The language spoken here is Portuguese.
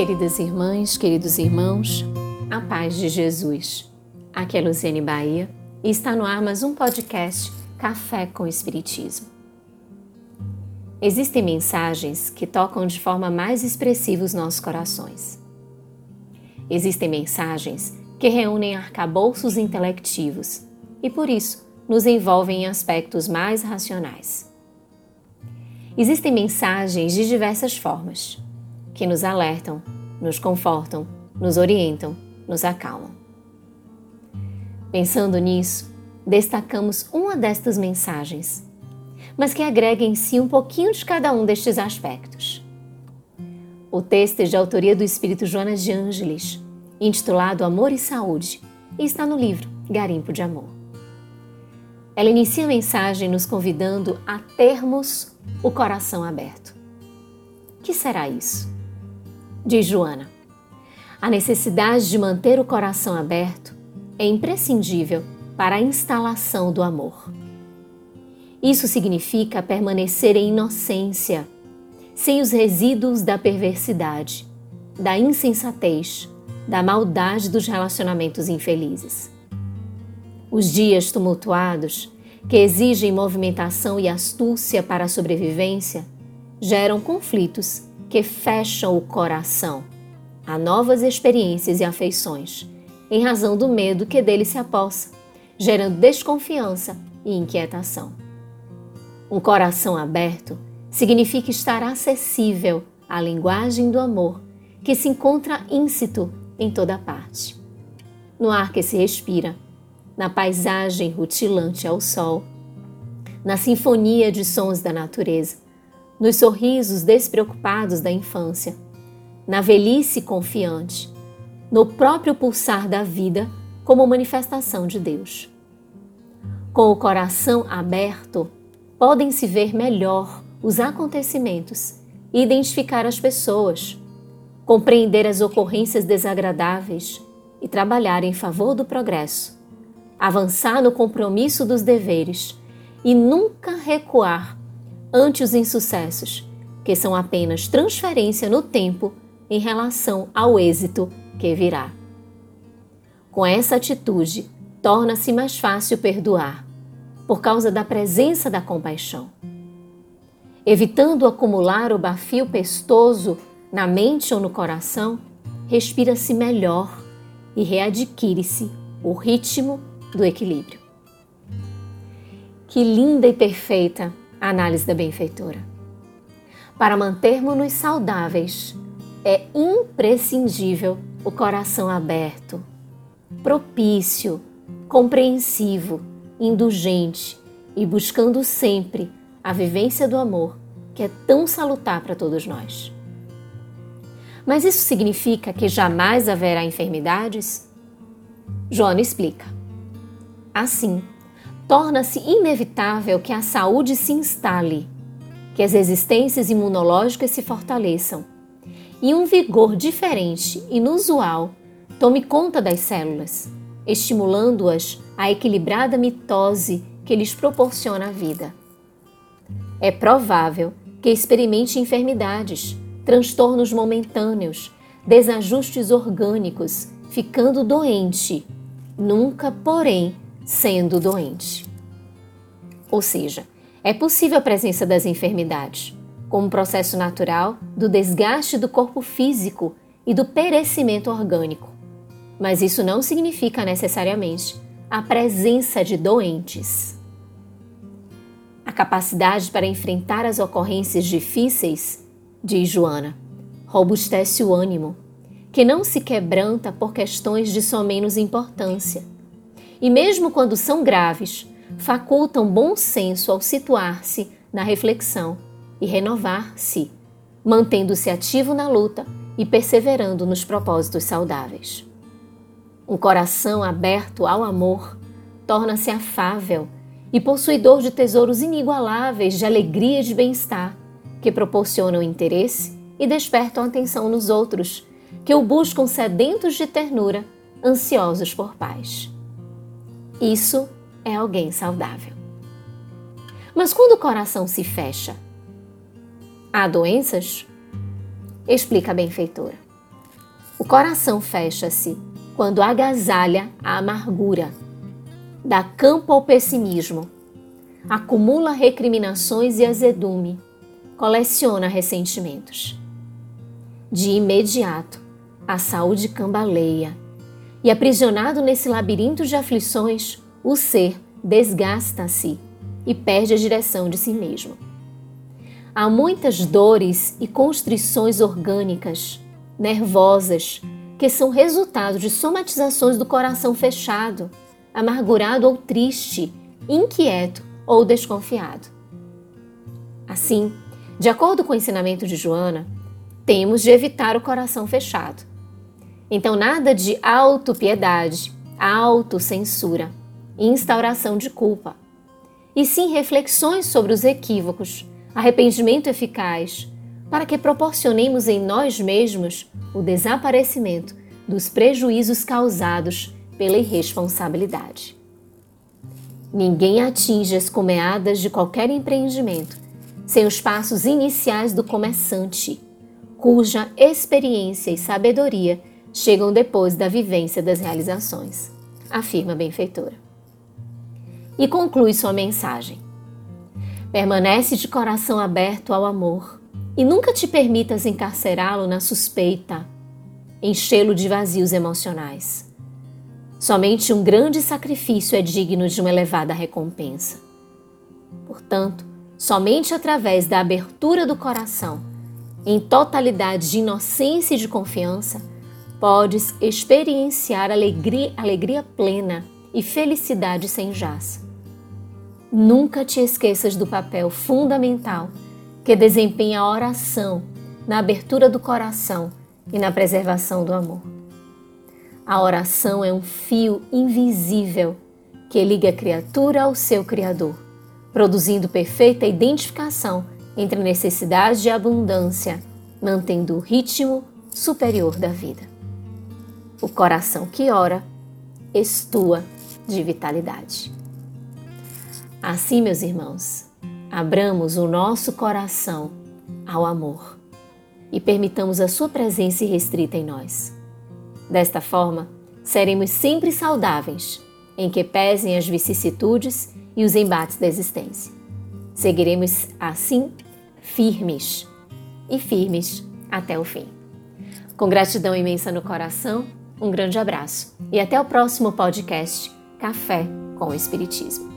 Queridas irmãs, queridos irmãos, a paz de Jesus. Aqui é Luciane Bahia e está no ar mais um podcast Café com Espiritismo. Existem mensagens que tocam de forma mais expressiva os nossos corações. Existem mensagens que reúnem arcabouços intelectivos e, por isso, nos envolvem em aspectos mais racionais. Existem mensagens de diversas formas que nos alertam, nos confortam, nos orientam, nos acalmam. Pensando nisso, destacamos uma destas mensagens, mas que agrega em si um pouquinho de cada um destes aspectos. O texto é de autoria do espírito Jonas de Ângeles, intitulado Amor e Saúde, e está no livro Garimpo de Amor. Ela inicia a mensagem nos convidando a termos o coração aberto. Que será isso? Diz Joana. A necessidade de manter o coração aberto é imprescindível para a instalação do amor. Isso significa permanecer em inocência, sem os resíduos da perversidade, da insensatez, da maldade dos relacionamentos infelizes. Os dias tumultuados, que exigem movimentação e astúcia para a sobrevivência, geram conflitos que fecham o coração a novas experiências e afeições, em razão do medo que dele se apossa, gerando desconfiança e inquietação. Um coração aberto significa estar acessível à linguagem do amor que se encontra íncito em toda parte. No ar que se respira, na paisagem rutilante ao sol, na sinfonia de sons da natureza, nos sorrisos despreocupados da infância, na velhice confiante, no próprio pulsar da vida como manifestação de Deus. Com o coração aberto, podem se ver melhor os acontecimentos e identificar as pessoas, compreender as ocorrências desagradáveis e trabalhar em favor do progresso, avançar no compromisso dos deveres e nunca recuar ante os insucessos, que são apenas transferência no tempo em relação ao êxito que virá. Com essa atitude, torna-se mais fácil perdoar, por causa da presença da compaixão. Evitando acumular o bafio pestoso na mente ou no coração, respira-se melhor e readquire-se o ritmo do equilíbrio. Que linda e perfeita a análise da benfeitora. Para mantermos-nos saudáveis, é imprescindível o coração aberto, propício, compreensivo, indulgente e buscando sempre a vivência do amor que é tão salutar para todos nós. Mas isso significa que jamais haverá enfermidades? Joana explica. Assim, torna-se inevitável que a saúde se instale, que as resistências imunológicas se fortaleçam e um vigor diferente, inusual, tome conta das células, estimulando-as à equilibrada mitose que lhes proporciona a vida. É provável que experimente enfermidades, transtornos momentâneos, desajustes orgânicos, ficando doente, nunca, porém, sendo doente. Ou seja, é possível a presença das enfermidades, como processo natural do desgaste do corpo físico e do perecimento orgânico. Mas isso não significa necessariamente a presença de doentes. A capacidade para enfrentar as ocorrências difíceis, diz Joana, robustece o ânimo, que não se quebranta por questões de só menos importância e, mesmo quando são graves, facultam bom senso ao situar-se na reflexão e renovar-se, mantendo-se ativo na luta e perseverando nos propósitos saudáveis. Um coração aberto ao amor torna-se afável e possuidor de tesouros inigualáveis de alegria e de bem-estar, que proporcionam interesse e despertam atenção nos outros, que o buscam sedentos de ternura, ansiosos por paz. Isso é alguém saudável. Mas quando o coração se fecha, há doenças? Explica a benfeitora. coração fecha-se quando agasalha a amargura, dá campo ao pessimismo, acumula recriminações e azedume, coleciona ressentimentos. De imediato, a saúde cambaleia e, aprisionado nesse labirinto de aflições, o ser desgasta-se e perde a direção de si mesmo. Há muitas dores e constrições orgânicas, nervosas, que são resultado de somatizações do coração fechado, amargurado ou triste, inquieto ou desconfiado. Assim, de acordo com o ensinamento de Joana, temos de evitar o coração fechado. Então, nada de autopiedade, autocensura, instauração de culpa, e sim reflexões sobre os equívocos, arrependimento eficaz, para que proporcionemos em nós mesmos o desaparecimento dos prejuízos causados pela irresponsabilidade. Ninguém atinge as comeadas de qualquer empreendimento sem os passos iniciais do começante, cuja experiência e sabedoria chegam depois da vivência das realizações, afirma a benfeitora. E conclui sua mensagem. Permanece de coração aberto ao amor e nunca te permitas encarcerá-lo na suspeita, enchê-lo de vazios emocionais. Somente um grande sacrifício é digno de uma elevada recompensa. Portanto, somente através da abertura do coração, em totalidade de inocência e de confiança, podes experienciar alegria, alegria plena e felicidade sem jaça. Nunca te esqueças do papel fundamental que desempenha a oração na abertura do coração e na preservação do amor. A oração é um fio invisível que liga a criatura ao seu Criador, produzindo perfeita identificação entre necessidade e abundância, mantendo o ritmo superior da vida. O coração que ora estua de vitalidade. Assim, meus irmãos, abramos o nosso coração ao amor e permitamos a Sua presença irrestrita em nós. Desta forma, seremos sempre saudáveis, em que pesem as vicissitudes e os embates da existência. Seguiremos assim firmes e firmes até o fim. Com gratidão imensa no coração, um grande abraço e até o próximo podcast Café com o Espiritismo.